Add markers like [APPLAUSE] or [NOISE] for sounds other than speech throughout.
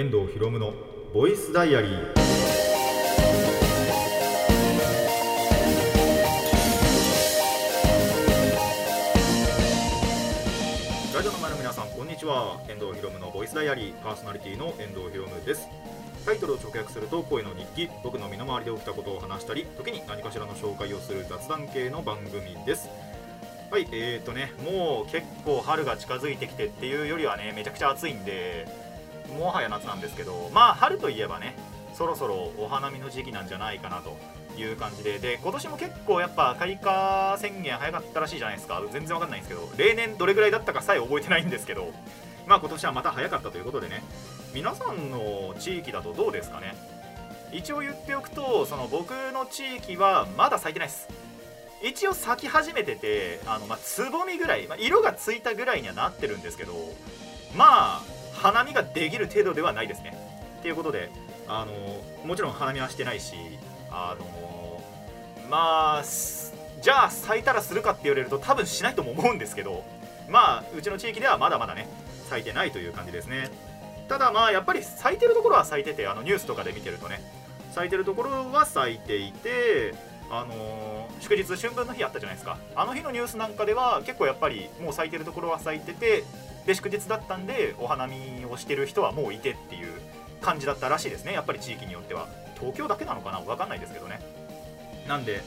遠藤博夢のボイスダイアリーラジオの前の皆さんこんにちは。遠藤博夢のボイスダイアリーパーソナリティの遠藤博夢です。タイトルを直訳すると恋の日記。僕の身の回りで起きたことを話したり時に何かしらの紹介をする雑談系の番組です。はいえーとねもう結構春が近づいてきてっていうよりはねめちゃくちゃ暑いんでもはや夏なんですけどまあ春といえばねそろそろお花見の時期なんじゃないかなという感じでで今年も結構やっぱ開花宣言早かったらしいじゃないですか。全然わかんないんですけど例年どれぐらいだったかさえ覚えてないんですけどまあ今年はまた早かったということでね皆さんの地域だとどうですかね？一応言っておくとその僕の地域はまだ咲いてないです。一応咲き始めててあの、まあ、つぼみぐらい、まあ、色がついたぐらいにはなってるんですけどまあ花見ができる程度ではないですね。っていうことであのもちろん花見はしてないしあのまあじゃあ咲いたらするかって言われると多分しないとも思うんですけどまあうちの地域ではまだまだね咲いてないという感じですね。ただまあやっぱり咲いてるところは咲いててあのニュースとかで見てるとね咲いてるところは咲いていてあのー祝日春分の日あったじゃないですか。あの日のニュースなんかでは結構やっぱりもう咲いてるところは咲いててで祝日だったんでお花見をしてる人はもういてっていう感じだったらしいですね。やっぱり地域によっては。東京だけなのかな？分かんないですけどね。なんで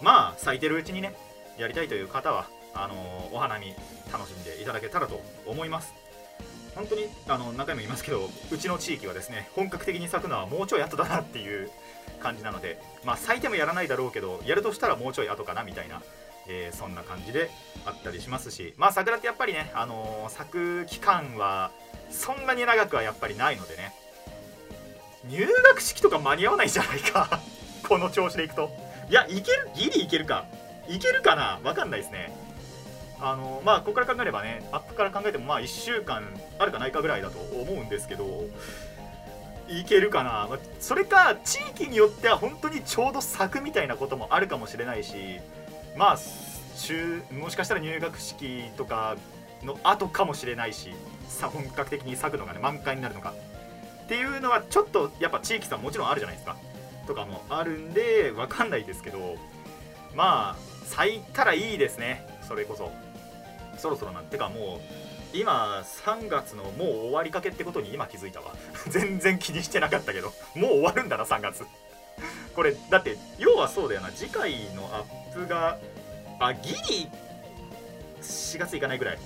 まあ咲いてるうちにねやりたいという方はあのーお花見楽しんでいただけたらと思います。本当にあの何回も言いますけどうちの地域はですね本格的に咲くのはもうちょい後だなっていう感じなのでまあ咲いてもやらないだろうけどやるとしたらもうちょい後かなみたいな、えーそんな感じであったりしますしまあ桜ってやっぱりね、あのー咲く期間はそんなに長くはやっぱりないのでね入学式とか間に合わないじゃないか [LAUGHS] この調子でいくと。いやいけるギリいけるかいけるかなわかんないですね。あのまあここから考えればねアップから考えてもまあ1週間あるかないかぐらいだと思うんですけどいけるかな、まあそれか地域によっては本当にちょうど咲くみたいなこともあるかもしれないしまあ中もしかしたら入学式とかの後かもしれないしさ本格的に咲くのがね満開になるのかっていうのはちょっとやっぱ地域差もちろんあるじゃないですか。とかもあるんでわかんないですけどまあ咲いたらいいですね。それこそ。そろそろな。んてかもう今3月のもう終わりかけってことに今気づいたわ。[LAUGHS] 全然気にしてなかったけどもう終わるんだな3月。これだって要はそうだよな。次回のアップがあギリ4月いかないぐらい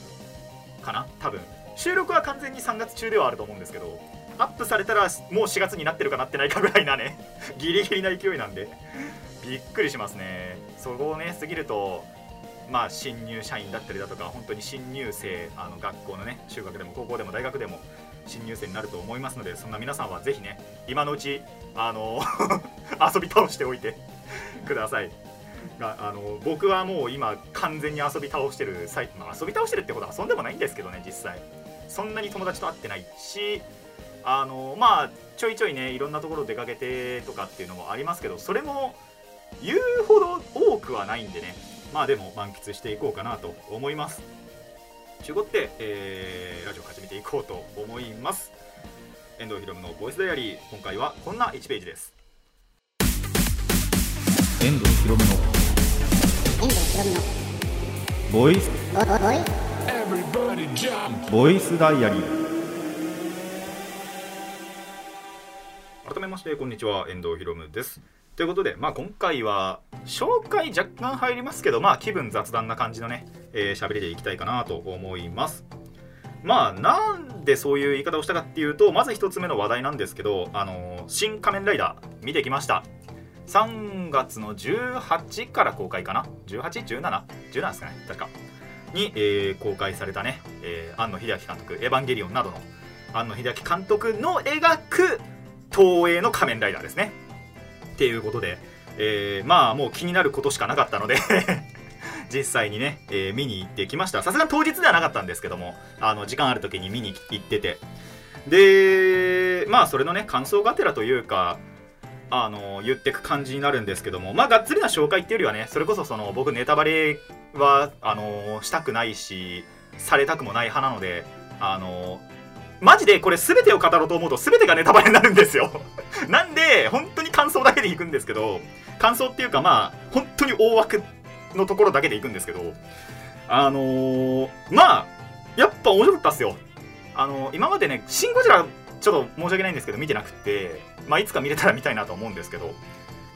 かな。多分。収録は完全に3月中ではあると思うんですけどアップされたらもう4月になってるかなってないかぐらいなね。[LAUGHS] ギリギリな勢いなんで。びっくりしますね。そこをね過ぎるとまあ新入社員だったりだとか本当に新入生あの学校のね中学でも高校でも大学でも新入生になると思いますのでそんな皆さんはぜひね今のうちあの [LAUGHS] 遊び倒しておいて [LAUGHS] ください。があの僕はもう今完全に遊び倒してる最、まあ、遊び倒してるってことは遊んでもないんですけどね実際。そんなに友達と会ってないしあのまあちょいちょいねいろんなところ出かけてとかっていうのもありますけどそれも言うほど多くはないんでねまあでも満喫していこうかなと思います。中古って、えーラジオ始めていこうと思います。遠藤ひろむのボイスダイアリー今回はこんな1ページです。遠藤ひろむの遠藤ひろみのボイス!ボイスダイアリー。改めましてこんにちは遠藤ひろむですということで、まあ、今回は紹介若干入りますけど、まあ、気分雑談な感じのね喋、えー、喋りでいきたいかなと思います。まあなんでそういう言い方をしたかっていうとまず一つ目の話題なんですけど「あの新仮面ライダー」見てきました。3月の18から公開かな？18?17?17 ですかね確か。に、えー公開されたね、えー庵野秀明監督「エヴァンゲリオン」などの庵野秀明監督の描く東映の仮面ライダーですね。ていうことで、えーまあもう気になることしかなかったので [LAUGHS] 実際にね、えー見に行ってきました。さすが当日ではなかったんですけどもあの時間ある時に見に行ってて。でまあそれのね感想がてらというかあの言ってく感じになるんですけどもまあがっつりな紹介っていうよりはねそれこそその僕ネタバレはあのしたくないしされたくもない派なのであのマジでこれ全てを語ろうと思うと全てがネタバレになるんですよ。[LAUGHS] なんで本当に感想だけでいくんですけど感想っていうかまあ本当に大枠のところだけでいくんですけどあのー、まあやっぱ面白かったっすよ。あのー、今までね「シン・ゴジラ」ちょっと申し訳ないんですけど見てなくってまあいつか見れたら見たいなと思うんですけど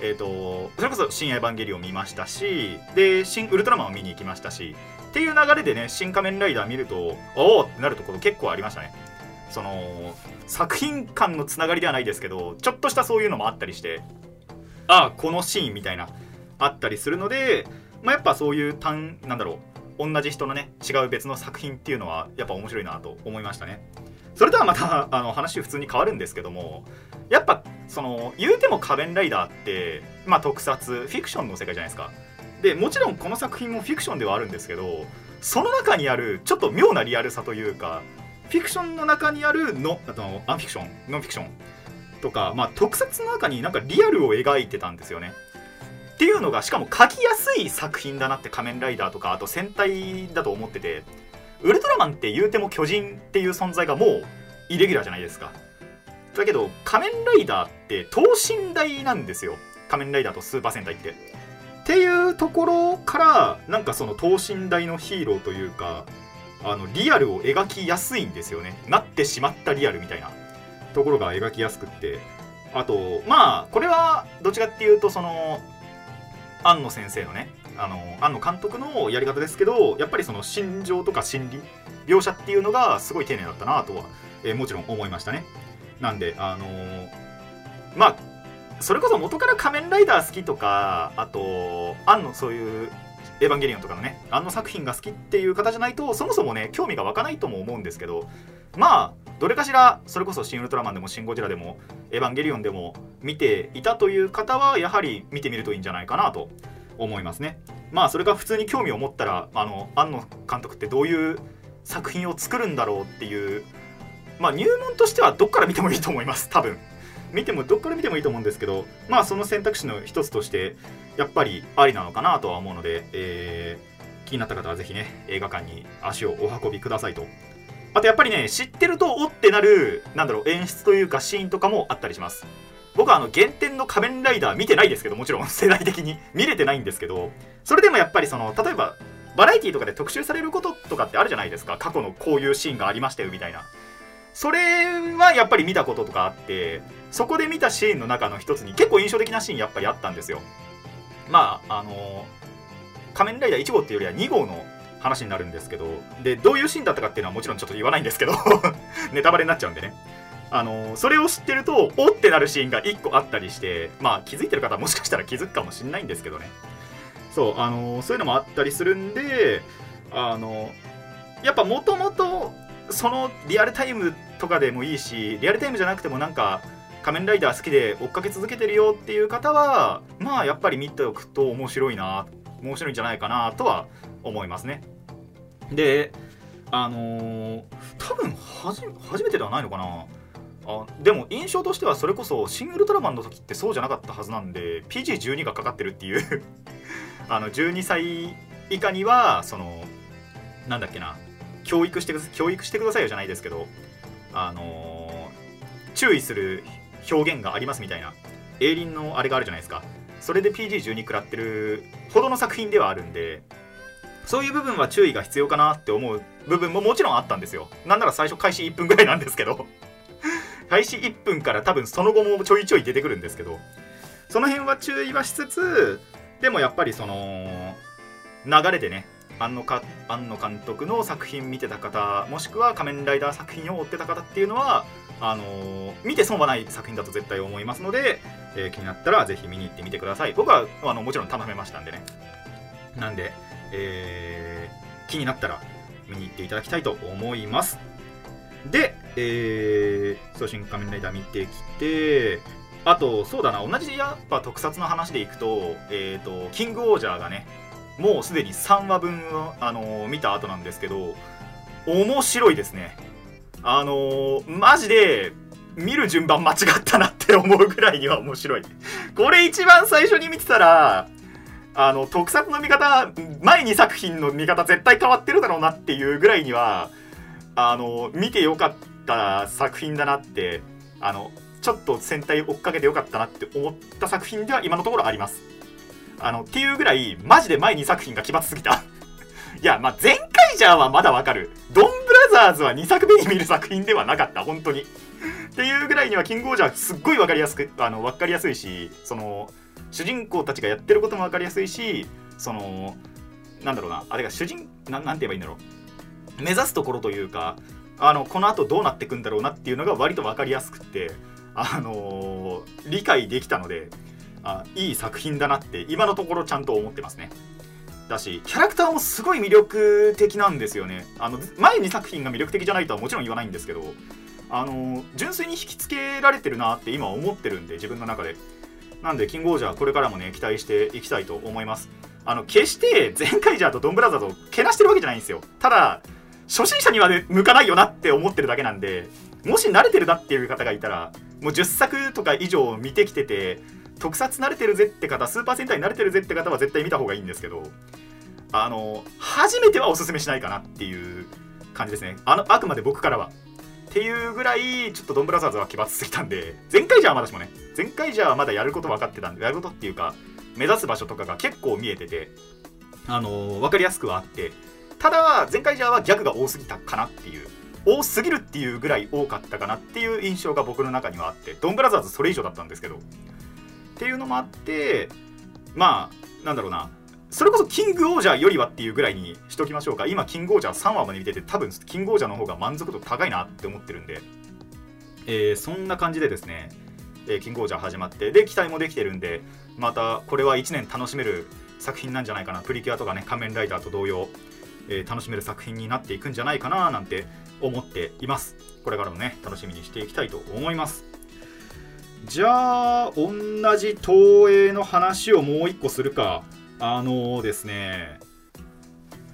えーと、それこそ「新エヴァンゲリオン」見ましたしで「新ウルトラマン」を見に行きましたしっていう流れでね「新仮面ライダー」見るとおおってなるところ結構ありましたねその作品間のつながりではないですけどちょっとしたそういうのもあったりしてあ。あこのシーンみたいなあったりするので、まあ、やっぱそういう単なんだろう同じ人のね違う別の作品っていうのはやっぱ面白いなと思いましたね。それとはまたあの話普通に変わるんですけどもやっぱその言うても仮面ライダーってまあ特撮フィクションの世界じゃないですか。でもちろんこの作品もフィクションではあるんですけどその中にあるちょっと妙なリアルさというかフィクションの中にあるのあとアンフィクションノンフィクション。とか、まあ、特撮の中になんかリアルを描いてたんですよね。っていうのがしかも書きやすい作品だなって仮面ライダーとかあと戦隊だと思っててウルトラマンって言うても巨人っていう存在がもうイレギュラーじゃないですか。だけど仮面ライダーって等身大なんですよ。仮面ライダーとスーパー戦隊って。っていうところからなんかその等身大のヒーローというかあのリアルを描きやすいんですよね。なってしまったリアルみたいな。ところが描きやすくって。あとまあこれはどっちかっていうとその庵野先生のねあの庵野監督のやり方ですけどやっぱりその心情とか心理描写っていうのがすごい丁寧だったなとは、えー、もちろん思いましたね。なんであのー、まあそれこそ元から仮面ライダー好きとかあと庵野そういうエヴァンゲリオンとかのねあの作品が好きっていう方じゃないとそもそもね興味が湧かないとも思うんですけどまあどれかしらそれこそ「シン・ウルトラマン」でも「シン・ゴジラ」でも「エヴァンゲリオン」でも見ていたという方はやはり見てみるといいんじゃないかなと思いますね。まあそれが普通に興味を持ったらあの庵野監督ってどういう作品を作るんだろうっていうまあ入門としてはどっから見てもいいと思います多分。見てもどっから見てもいいと思うんですけどまあその選択肢の一つとしてやっぱりありなのかなとは思うので、えー、気になった方はぜひね映画館に足をお運びくださいと。あとやっぱりね知ってるとおってなるなんだろう演出というかシーンとかもあったりします。僕はあの原点の仮面ライダー見てないですけどもちろん [LAUGHS] 世代的に見れてないんですけどそれでもやっぱりその例えばバラエティとかで特集されることとかってあるじゃないですか。過去のこういうシーンがありましたよみたいな。それはやっぱり見たこととかあってそこで見たシーンの中の一つに結構印象的なシーンやっぱりあったんですよ。まああの仮面ライダー1号っていうよりは2号の話になるんですけどでどういうシーンだったかっていうのはもちろんちょっと言わないんですけど [LAUGHS] ネタバレになっちゃうんでね。あのそれを知ってるとおってなるシーンが1個あったりしてまあ気づいてる方はもしかしたら気づくかもしれないんですけどね。そうあのそういうのもあったりするんであのやっぱもともとそのリアルタイムとかでもいいしリアルタイムじゃなくてもなんか仮面ライダー好きで追っかけ続けてるよっていう方はまあやっぱり見ておくと面白いな面白いんじゃないかなとは思いますね。であのー、多分初めてではないのかな。あでも印象としてはそれこそ「シン・ウルトラマン」の時ってそうじゃなかったはずなんで PG12 がかかってるっていう。[LAUGHS] あの12歳以下にはそのなんだっけな。教育して教育してくださいよじゃないですけどあのー、注意する表現がありますみたいな。栄林のあれがあるじゃないですか。それで PG12 食らってるほどの作品ではあるんでそういう部分は注意が必要かなって思う部分ももちろんあったんですよ。なんなら最初開始1分ぐらいなんですけど。[LAUGHS] 開始1分から多分その後もちょいちょい出てくるんですけど。その辺は注意はしつつでもやっぱりその流れでね庵野か庵野監督の作品見てた方もしくは仮面ライダー作品を追ってた方っていうのはあの、見て損はない作品だと絶対思いますので、えー、気になったらぜひ見に行ってみてください。僕はあのもちろん頼めましたんでね。なんで、えー、気になったら見に行っていただきたいと思います。で、えー、送信仮面ライダー見てきてあとそうだな同じやっぱ特撮の話でいくと,、えーと、キングオージャーがねもうすでに3話分、あのー、見た後なんですけど面白いですね。あのー、マジで見る順番間違ったなって思うぐらいには面白い。これ一番最初に見てたらあの特撮の見方前2作品の見方絶対変わってるだろうなっていうぐらいにはあの見てよかっった作品だなってあのちょっと戦隊追っかけてよかったなって思った作品では今のところあります。あのっていうぐらいマジで前2作品が奇抜すぎた。[LAUGHS] いやまあ前回じゃはまだわかる。ドンブラザーズは2作目に見る作品ではなかった。本当に。っていうぐらいにはキングオージャーすっごい分かりやすくあの分かりやすいしその主人公たちがやってることも分かりやすいしそのなんだろうな。あれが主人ななんて言えばいいんだろう。目指すところというかあのこの後どうなっていくんだろうなっていうのが割と分かりやすくってあのー理解できたのであいい作品だなって今のところちゃんと思ってますね。だしキャラクターもすごい魅力的なんですよね。あの前2作品が魅力的じゃないとはもちろん言わないんですけどあの純粋に引きつけられてるなって今思ってるんで自分の中で。なんでキングオージャーこれからもね期待していきたいと思います。あの決して前回ジャーとドンブラザーズをけなしてるわけじゃないんですよ。ただ初心者には、ね、向かないよなって思ってるだけなんでもし慣れてるなっていう方がいたらもう10作とか以上見てきてて特撮慣れてるぜって方スーパー戦隊慣れてるぜって方は絶対見た方がいいんですけどあの初めてはおすすめしないかなっていう感じですね。あのあくまで僕からは。っていうぐらいちょっとドンブラザーズは奇抜すぎたんで前回じゃはまだしもね前回じゃはまだやること分かってたんでやることっていうか目指す場所とかが結構見えててあの分かりやすくはあってただ前回じゃはギャグが多すぎたかなっていう多すぎるっていうぐらい多かったかなっていう印象が僕の中にはあってドンブラザーズそれ以上だったんですけどっていうのもあってまあなんだろうな。それこそキングオージャーよりはっていうぐらいにしときましょうか。今キングオージャー3話まで見てて多分キングオージャーの方が満足度高いなって思ってるんで、えーそんな感じでですね、えーキングオージャー始まってで期待もできてるんでまたこれは1年楽しめる作品なんじゃないかな。プリキュアとかね仮面ライダーと同様、えー楽しめる作品になっていくんじゃないかななんて思っています。これからもね楽しみにしていきたいと思います。じゃあ同じ東映の話をもう一個するか。あのですね。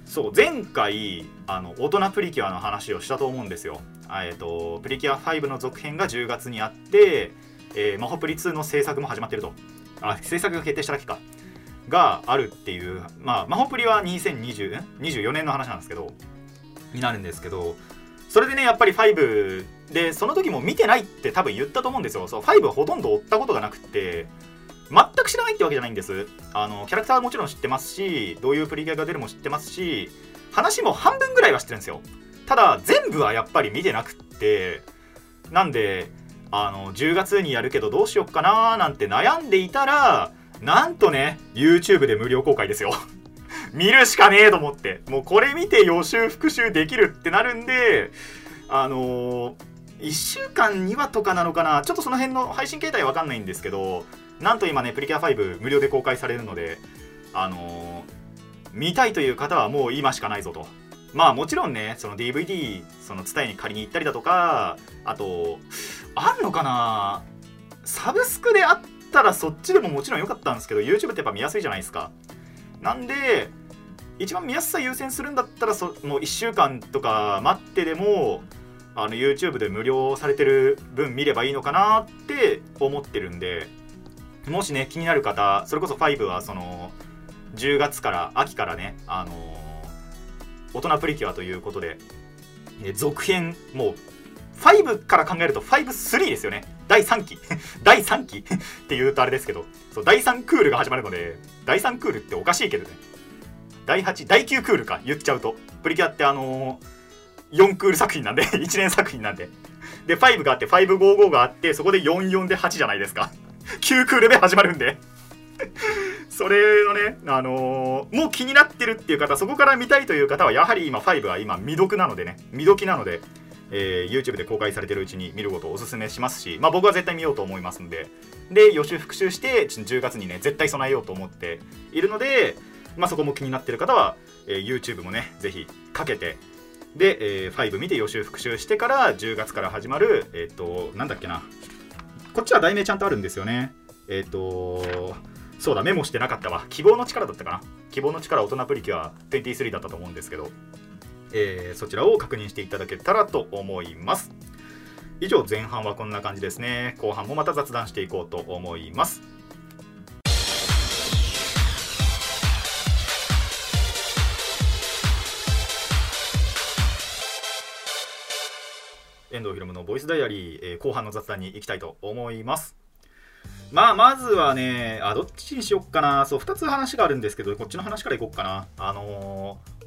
そう前回あの大人プリキュアの話をしたと思うんですよ。えっ、とプリキュア5の続編が10月にあって、えーマホプリ2の制作も始まってると。あ制作が決定しただけか。があるっていうまあマホプリは2020 24年の話なんですけどになるんですけどそれでねやっぱり5でその時も見てないって多分言ったと思うんですよ。そう5はほとんど追ったことがなくて全く知らないってわけじゃないんです。あのキャラクターはもちろん知ってますしどういうプリキュアが出るも知ってますし話も半分ぐらいは知ってるんですよ。ただ全部はやっぱり見てなくってなんであの10月にやるけどどうしよっかなーなんて悩んでいたらなんとね YouTube で無料公開ですよ。[LAUGHS] 見るしかねえと思って。もうこれ見て予習復習できるってなるんであのー、1週間2話とかなのかな？ちょっとその辺の配信形態わかんないんですけどなんと今ねプリキュア5無料で公開されるのであのー見たいという方はもう今しかないぞと。まあもちろんねその DVD その伝えに借りに行ったりだとかあとあんのかな？サブスクであったらそっちでももちろん良かったんですけど YouTube ってやっぱ見やすいじゃないですか。なんで一番見やすさ優先するんだったらそもう1週間とか待ってでもあの YouTube で無料されてる分見ればいいのかなって思ってるんでもしね気になる方それこそ5はその10月から秋からねあの大人プリキュアということでえ続編もう5から考えると53ですよね。第3期。[LAUGHS] 第3期。って言うとあれですけどそう第3クールが始まるので第3クールっておかしいけどね。第8第9クールか言っちゃうと。プリキュアってあのー、4クール作品なんで [LAUGHS] 1年作品なんで。で5があって555があってそこで44で8じゃないですか。[LAUGHS] 9クールで始まるんで。[LAUGHS] それのね、あのーもう気になってるっていう方そこから見たいという方はやはり今5は今未読なのでね未読なので、えー YouTube で公開されてるうちに見ることをおすすめしますし、まあ、僕は絶対見ようと思いますので。で予習復習して10月にね絶対備えようと思っているので、まあ、そこも気になってる方は、えー YouTube もねぜひかけてで、えー5見て予習復習してから10月から始まるえっ、となんだっけな。こっちは題名ちゃんとあるんですよね。えっ、とそうだメモしてなかったわ。希望の力だったかな。希望の力大人プリキュア23だったと思うんですけど、えーそちらを確認していただけたらと思います。以上前半はこんな感じですね。後半もまた雑談していこうと思います。遠藤ひろむのボイスダイアリー、えー後半の雑談に行きたいと思います。まあまずはねあどっちにしよっかな。そう2つ話があるんですけどこっちの話からいこうかな。あのー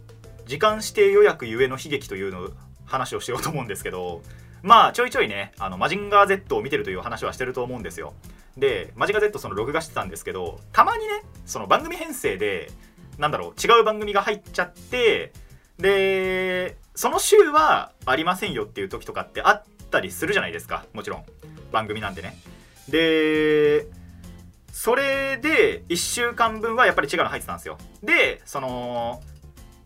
時間指定予約ゆえの悲劇というの話をしようと思うんですけどまあちょいちょいねあのマジンガー Z を見てるという話はしてると思うんですよ。でマジンガー Z その録画してたんですけどたまにねその番組編成でなんだろう違う番組が入っちゃってでその週はありませんよっていう時とかってあったりするじゃないですか。もちろん。番組なんでね。でそれで1週間分はやっぱり違うの入ってたんですよ。でその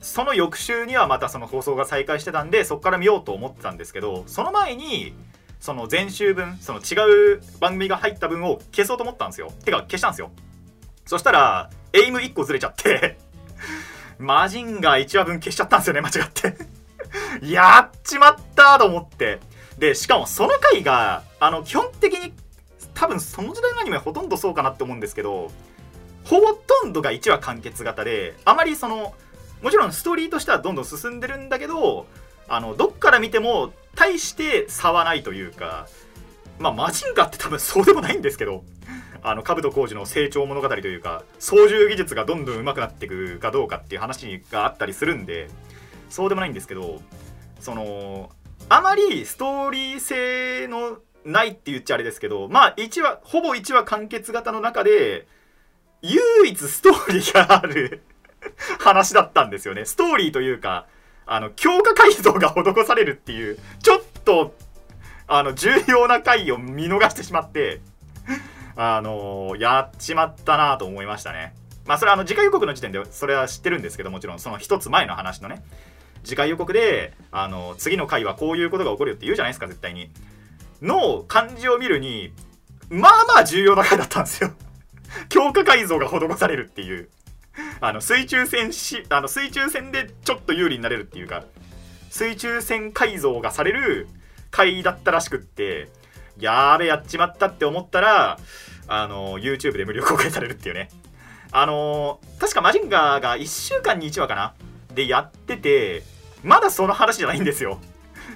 その翌週にはまたその放送が再開してたんでそこから見ようと思ってたんですけどその前にその前週分その違う番組が入った分を消そうと思ったんですよ。てか消したんですよ。そしたらエイム1個ずれちゃって [LAUGHS] マジンガー1話分消しちゃったんですよね間違って。[LAUGHS] やっちまったと思って。でしかもその回があの基本的に多分その時代のアニメほとんどそうかなって思うんですけどほとんどが1話完結型であまりそのもちろんストーリーとしてはどんどん進んでるんだけどあのどっから見ても大して差はないというかまあマジンガって多分そうでもないんですけどあの兜浩二の成長物語というか操縦技術がどんどん上手くなっていくかどうかっていう話があったりするんでそうでもないんですけどそのあまりストーリー性のないって言っちゃあれですけどまあ1話ほぼ1話完結型の中で唯一ストーリーがある [LAUGHS] 話だったんですよね。ストーリーというかあの強化改造が施されるっていうちょっとあの重要な回を見逃してしまってあのやっちまったなと思いましたね。まあそれはあの次回予告の時点でそれは知ってるんですけどもちろんその一つ前の話のね。次回予告であの次の回はこういうことが起こるよって言うじゃないですか絶対に。の漢字を見るにまあまあ重要な回だったんですよ。[LAUGHS] 強化改造が施されるっていう。あの水中戦しあの水中戦でちょっと有利になれるっていうか水中戦改造がされる回だったらしくってやーべやっちまったって思ったらあの YouTube で無料公開されるっていうね。あの確かマジンガーが1週間に1話かな？でやっててまだその話じゃないんですよ。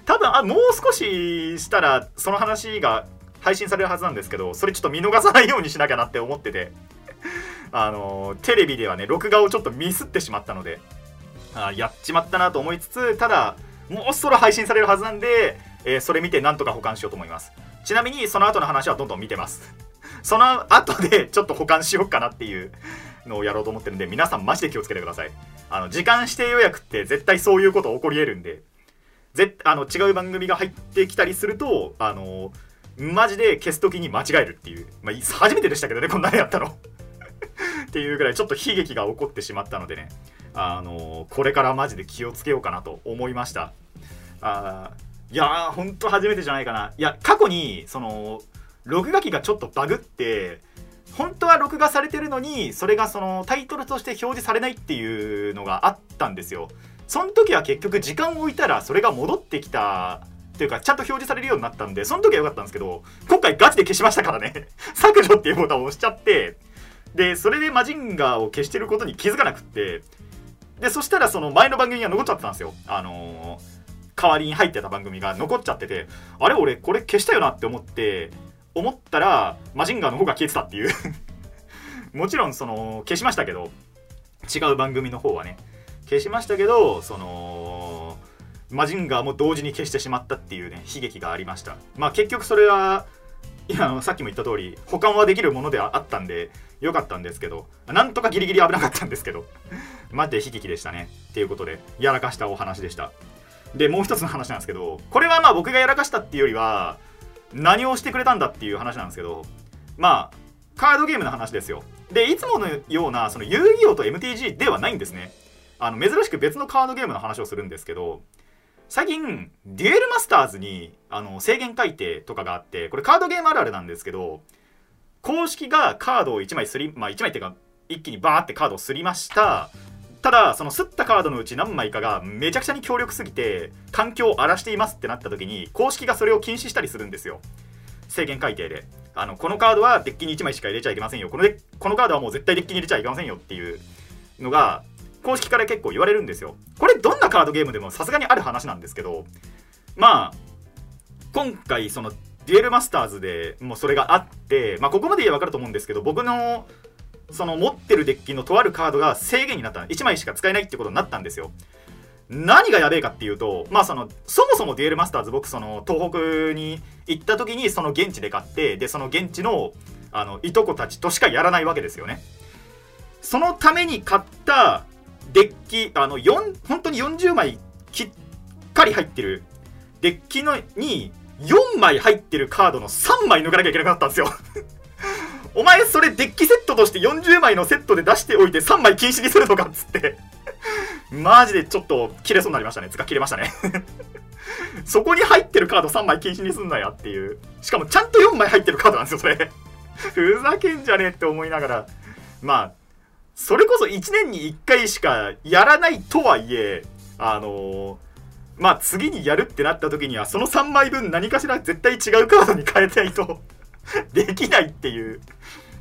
多分あもう少ししたらその話が配信されるはずなんですけどそれちょっと見逃さないようにしなきゃなって思ってて。あのテレビではね録画をちょっとミスってしまったのであやっちまったなと思いつつただもうそろ配信されるはずなんで、えーそれ見てなんとか保管しようと思います。ちなみにその後の話はどんどん見てます。その後でちょっと保管しようかなっていう。のをやろうと思ってるんで皆さんマジで気をつけてください。あの時間指定予約って絶対そういうこと起こり得るんでぜあの違う番組が入ってきたりするとあのマジで消す時に間違えるっていう、まあ、初めてでしたけどねこんなのやったの。[LAUGHS] っていうぐらいちょっと悲劇が起こってしまったのでね。あのこれからマジで気をつけようかなと思いました。あーいやーほんと初めてじゃないかな。いや過去にその録画機がちょっとバグって本当は録画されてるのにそれがそのタイトルとして表示されないっていうのがあったんですよ。その時は結局時間を置いたらそれが戻ってきたというかちゃんと表示されるようになったんでその時は良かったんですけど今回ガチで消しましたからね。[LAUGHS] 削除っていうボタンを押しちゃってでそれでマジンガーを消してることに気づかなくってでそしたらその前の番組が残っちゃってたんですよ。あのー代わりに入ってた番組が残っちゃっててあれ俺これ消したよなって思って思ったらマジンガーの方が消えてたっていう。[LAUGHS] もちろんその消しましたけど違う番組の方はね。消しましたけどそのマジンガーも同時に消してしまったっていうね悲劇がありました。まあ結局それはいやあのさっきも言った通り保管はできるものではあったんでよかったんですけどなんとかギリギリ危なかったんですけどマジで悲劇でしたね。っていうことでやらかしたお話でした。でもう一つの話なんですけどこれはまあ僕がやらかしたっていうよりは何をしてくれたんだっていう話なんですけどまあカードゲームの話ですよ。でいつものようなその遊戯王と MTG ではないんですね。あの珍しく別のカードゲームの話をするんですけど最近デュエルマスターズにあの制限改定とかがあってこれカードゲームあるあるなんですけど公式がカードを1枚すりまあ1枚っていうか一気にバーってカードをすりました。ただそのすったカードのうち何枚かがめちゃくちゃに強力すぎて環境を荒らしていますってなった時に公式がそれを禁止したりするんですよ。制限改定で。あのこのカードはデッキに1枚しか入れちゃいけませんよ。このデこのカードはもう絶対デッキに入れちゃいけませんよっていうのが公式から結構言われるんですよ。これどんなカードゲームでもさすがにある話なんですけどまあ今回そのデュエルマスターズでもうそれがあって、まあ、ここまで言えば分かると思うんですけど僕のその持ってるデッキのとあるカードが制限になった。1枚しか使えないってことになったんですよ。何がやべえかっていうとまあそのそもそもデュエルマスターズ僕その東北に行った時にその現地で買ってでその現地のあのいとこたちとしかやらないわけですよね。そのために買ったデッキあの4本当に40枚きっかり入ってるデッキのに4枚入ってるカードの3枚抜かなきゃいけなくなったんですよ。お前それデッキセットとして40枚のセットで出しておいて3枚禁止にするのかっつって。[LAUGHS] マジでちょっと切れそうになりましたね。つか切れましたね。[LAUGHS] そこに入ってるカード3枚禁止にすんなやっていう。しかもちゃんと4枚入ってるカードなんですよそれ。[LAUGHS] ふざけんじゃねえって思いながら。まあそれこそ1年に1回しかやらないとはいえあのーまあ次にやるってなった時にはその3枚分何かしら絶対違うカードに変えないと。[LAUGHS] できないっていう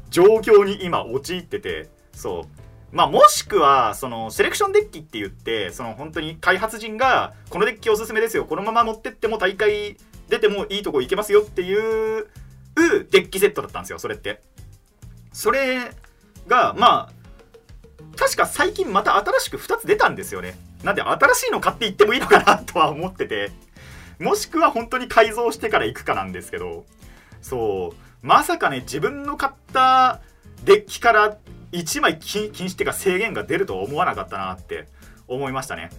状況に今陥っててそう。まあもしくはそのセレクションデッキって言ってその本当に開発陣がこのデッキおすすめですよ。このまま持ってっても大会出てもいいとこ行けますよっていうデッキセットだったんですよ。それって。それがまあ確か最近また新しく2つ出たんですよね。なんで新しいの買っていってもいいのかなとは思っててもしくは本当に改造してから行くかなんですけどそう。まさかね自分の買ったデッキから1枚禁止っていうか制限が出るとは思わなかったなって思いましたね。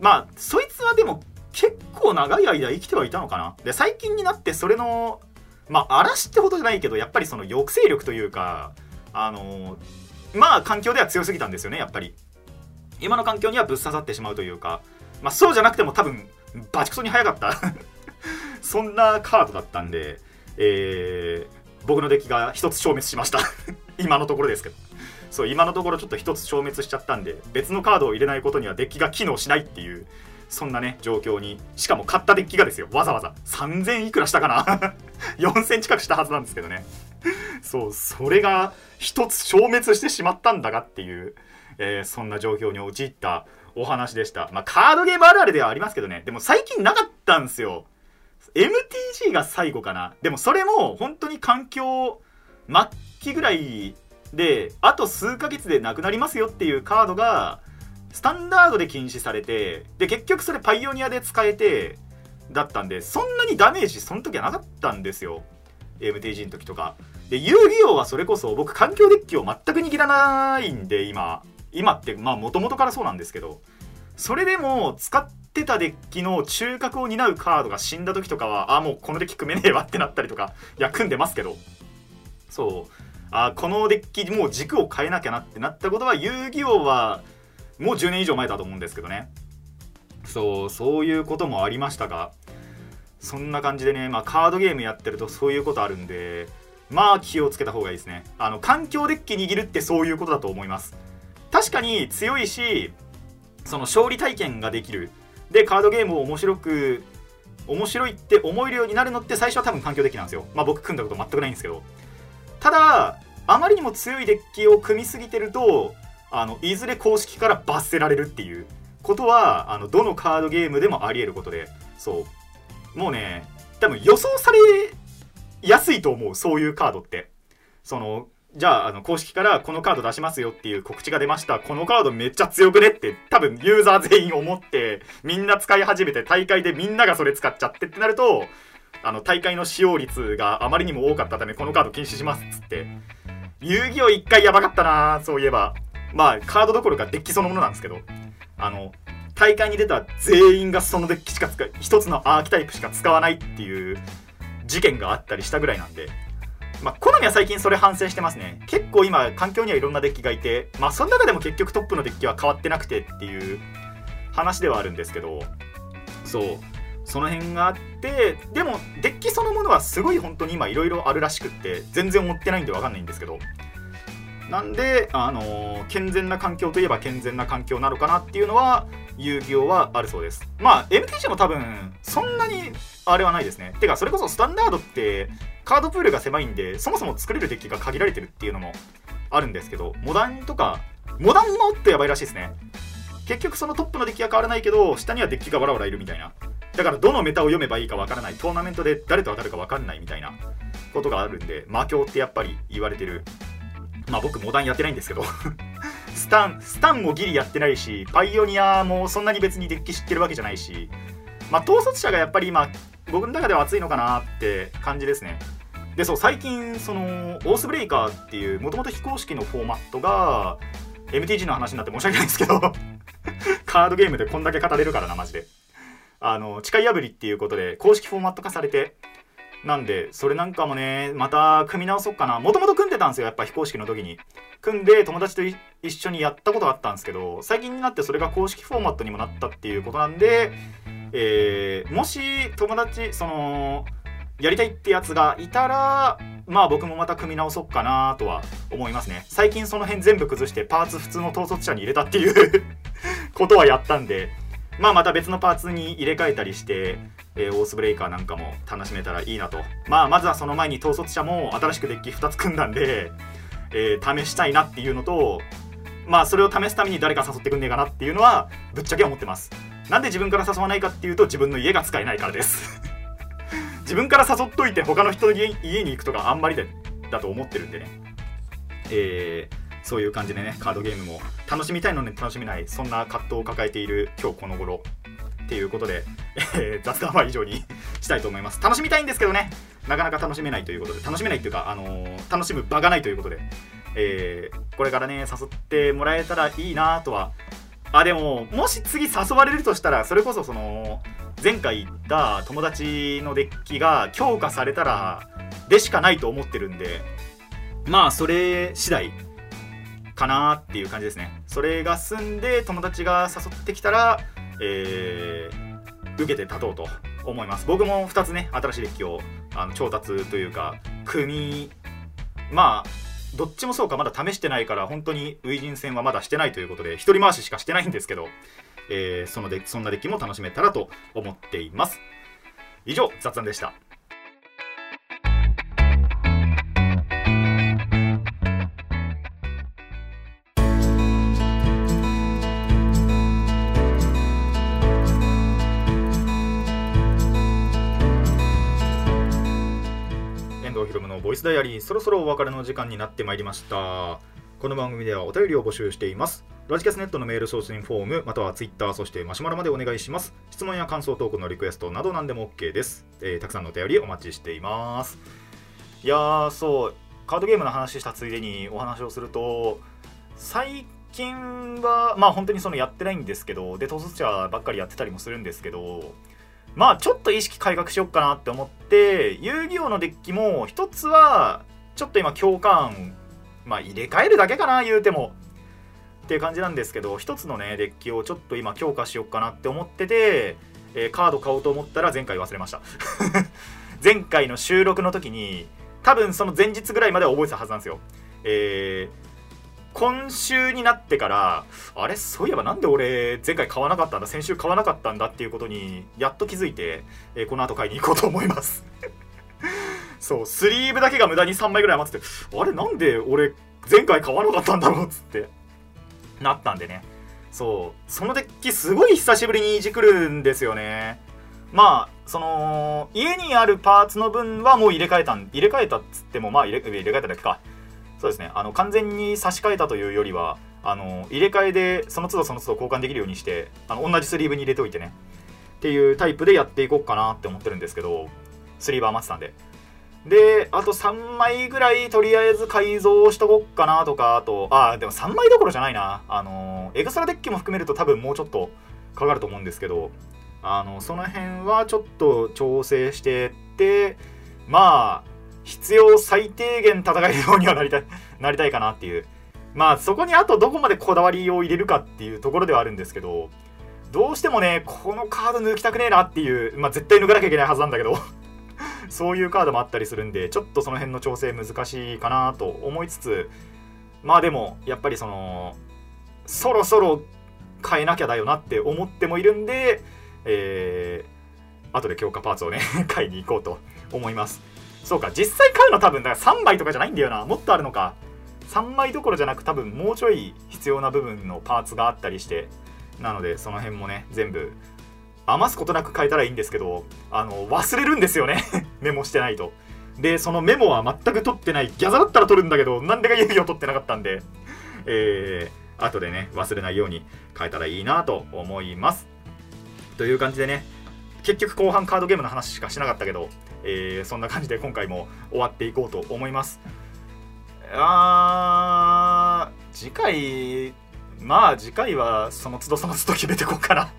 まあそいつはでも結構長い間生きてはいたのかな。で最近になってそれのまあ嵐ってほどじゃないけどやっぱりその抑制力というかあのまあ環境では強すぎたんですよねやっぱり。今の環境にはぶっ刺さってしまうというかまあそうじゃなくても多分バチクソに速かった。[LAUGHS] そんなカードだったんでえー僕のデッキが一つ消滅しました。[LAUGHS] 今のところですけど。そう今のところちょっと一つ消滅しちゃったんで別のカードを入れないことにはデッキが機能しないっていうそんなね状況にしかも買ったデッキがですよ。わざわざ。3000いくらしたかな？[LAUGHS] 4000近くしたはずなんですけどね。そうそれが一つ消滅してしまったんだがっていう、えーそんな状況に陥ったお話でした。まあカードゲームあるあるではありますけどね。でも最近なかったんですよ。MTG が最後かな。でもそれも本当に環境末期ぐらいであと数ヶ月でなくなりますよっていうカードがスタンダードで禁止されてで結局それパイオニアで使えてだったんでそんなにダメージその時はなかったんですよ。MTG の時とか。で遊戯王はそれこそ僕環境デッキを全く握らないんで今。今ってまあもともとからそうなんですけど。それでも使ってたデッキの中核を担うカードが死んだ時とかはあもうこのデッキ組めねえわってなったりとかいや組んでますけど。そう。あこのデッキもう軸を変えなきゃなってなったことは遊戯王はもう10年以上前だと思うんですけどね。そうそういうこともありましたがそんな感じでね、まあ、カードゲームやってるとそういうことあるんでまあ気をつけた方がいいですね。あの環境デッキ握るってそういうことだと思います。確かに強いしその勝利体験ができる。でカードゲームを面白く面白いって思えるようになるのって最初は多分環境デッキなんですよ。まあ僕組んだこと全くないんですけど。ただあまりにも強いデッキを組みすぎてるとあのいずれ公式から罰せられるっていう。ことはあのどのカードゲームでもあり得ることで。そう。もうね多分予想されやすいと思う。そういうカードって。そのじゃああの公式からこのカード出しますよっていう告知が出ました。このカードめっちゃ強くねって多分ユーザー全員思ってみんな使い始めて大会でみんながそれ使っちゃってってなるとあの大会の使用率があまりにも多かったためこのカード禁止しますっつって。遊戯王1回やばかったなそういえば。まあカードどころかデッキそのものなんですけど。あの大会に出た全員がそのデッキしか使い一つのアーキタイプしか使わないっていう事件があったりしたぐらいなんで。まあ、好みは最近それ反省してますね。結構今環境にはいろんなデッキがいてまあその中でも結局トップのデッキは変わってなくてっていう話ではあるんですけどそう。その辺があってでもデッキそのものはすごい本当に今いろいろあるらしくって全然追ってないんで分かんないんですけど。なんで、あのー健全な環境といえば健全な環境なのかなっていうのは遊戯王はあるそうです。まあ MTG も多分そんなにあれはないですね。てかそれこそスタンダードってカードプールが狭いんでそもそも作れるデッキが限られてるっていうのもあるんですけどモダンとかモダンもっとやばいらしいですね。結局そのトップのデッキは変わらないけど下にはデッキがバラバラいるみたいな。だからどのメタを読めばいいかわからないトーナメントで誰と当たるかわかんないみたいなことがあるんで魔境ってやっぱり言われてる。まあ僕モダンやってないんですけど。スタンスタンもギリやってないしパイオニアもそんなに別にデッキ知ってるわけじゃないしまあ統率者がやっぱり今僕の中では熱いのかなって感じですね。でそう最近そのオースブレイカーっていうもともと非公式のフォーマットが MTG の話になって申し訳ないんですけど [LAUGHS] カードゲームでこんだけ語れるからなマジで。あの誓い破りっていうことで公式フォーマット化されてなんでそれなんかもねまた組み直そうかな。もともと組んでたんですよやっぱ非公式の時に。組んで友達と一緒にやったことがあったんですけど最近になってそれが公式フォーマットにもなったっていうことなんで、えーもし友達そのやりたいってやつがいたらまあ僕もまた組み直そうかなとは思いますね。最近その辺全部崩してパーツ普通の統率者に入れたっていう [LAUGHS] ことはやったんで。まあまた別のパーツに入れ替えたりして、えーオースブレイカーなんかも楽しめたらいいなと。まあまずはその前に統率者も新しくデッキ2つ組んだんで、えー試したいなっていうのとまあそれを試すために誰か誘ってくんねえかなっていうのはぶっちゃけ思ってます。なんで自分から誘わないかっていうと自分の家が使えないからです。[LAUGHS] 自分から誘っといて他の人の家に行くとかあんまりでだと思ってるんでね。えーそういう感じでねカードゲームも楽しみたいのに楽しめないそんな葛藤を抱えている今日この頃。っていうことで、えー雑談は以上にしたいと思います。楽しみたいんですけどね。なかなか楽しめないということで。楽しめないっていうか、あのー楽しむ場がないということで、えーこれからね誘ってもらえたらいいなとは。あでももし次誘われるとしたらそれこそその前回言った友達のデッキが強化されたらでしかないと思ってるんで。まあそれ次第かなっていう感じですね。それが済んで友達が誘ってきたら、えー受けて立とうと思います。僕も2つね新しいデッキをあの調達というか組みまあどっちもそうかまだ試してないから本当に初陣戦はまだしてないということで一人回ししかしてないんですけど、えーそのデそんなデッキも楽しめたらと思っています。以上雑談でした。ボイスダイアリーそろそろお別れの時間になってまいりました。この番組ではお便りを募集しています。ラジキャスネットのメール送信フォームまたはツイッターそしてマシュマロまでお願いします。質問や感想トークのリクエストなど何でも OK です、えーたくさんのお便りお待ちしています。いやーそうカードゲームの話したついでにお話をすると最近はまあ本当にそのやってないんですけどで統率者ばっかりやってたりもするんですけどまあちょっと意識改革しようかなって思って遊戯王のデッキも一つはちょっと今共感まあ入れ替えるだけかな言うても。っていう感じなんですけど一つのねデッキをちょっと今強化しようかなって思ってて、えーカード買おうと思ったら前回忘れました。[LAUGHS] 前回の収録の時に多分その前日ぐらいまでは覚えてたはずなんですよ。えー今週になってからあれ？そういえばなんで俺前回買わなかったんだ先週買わなかったんだっていうことにやっと気づいて、えーこの後買いに行こうと思います。[LAUGHS] そうスリーブだけが無駄に3枚ぐらい余っててあれ？なんで俺前回買わなかったんだろうっつってなったんでね。そうそのデッキすごい久しぶりにいじくるんですよね。まあその家にあるパーツの分はもう入れ替えたん入れ替えたっつってもまあ入れ入れ替えただけか。そうですね。あの完全に差し替えたというよりはあの入れ替えでその都度その都度交換できるようにしてあの同じスリーブに入れておいてね。っていうタイプでやっていこうかなって思ってるんですけどスリーブ余ってたんで。であと3枚ぐらいとりあえず改造しとこっかなとかあとあでも3枚どころじゃないな。あのエクストラデッキも含めると多分もうちょっとかかると思うんですけどあのその辺はちょっと調整してってまあ必要最低限戦えるようにはなりたい [LAUGHS] なりたいかなっていう。まあそこにあとどこまでこだわりを入れるかっていうところではあるんですけどどうしてもねこのカード抜きたくねえなっていうまあ絶対抜かなきゃいけないはずなんだけど [LAUGHS] そういうカードもあったりするんでちょっとその辺の調整難しいかなと思いつつまあでもやっぱりそのそろそろ変えなきゃだよなって思ってもいるんでえー、後で強化パーツをね [LAUGHS] 買いに行こうと思います。そうか実際買うの多分だから3枚とかじゃないんだよな。もっとあるのか。3枚どころじゃなく多分もうちょい必要な部分のパーツがあったりして。なのでその辺もね全部余すことなく変えたらいいんですけどあの忘れるんですよね。[LAUGHS] メモしてないと。でそのメモは全く取ってないギャザだったら取るんだけどなんでか指を取ってなかったんで。えー、後でね忘れないように変えたらいいなと思います。という感じでね結局後半カードゲームの話しかしなかったけど、えー、そんな感じで今回も終わっていこうと思います。あー次回まあ次回はその都度その都度決めていこうかな。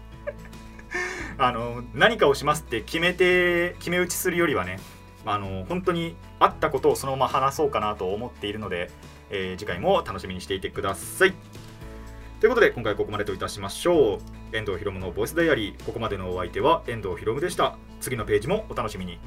[LAUGHS] あの何かをしますって決めて決め打ちするよりはねあの本当にあったことをそのまま話そうかなと思っているので、えー次回も楽しみにしていてください。ということで今回ここまでといたしましょう。遠藤博夢のボイスダイアリー。ここまでのお相手は遠藤博夢でした。次のページもお楽しみに。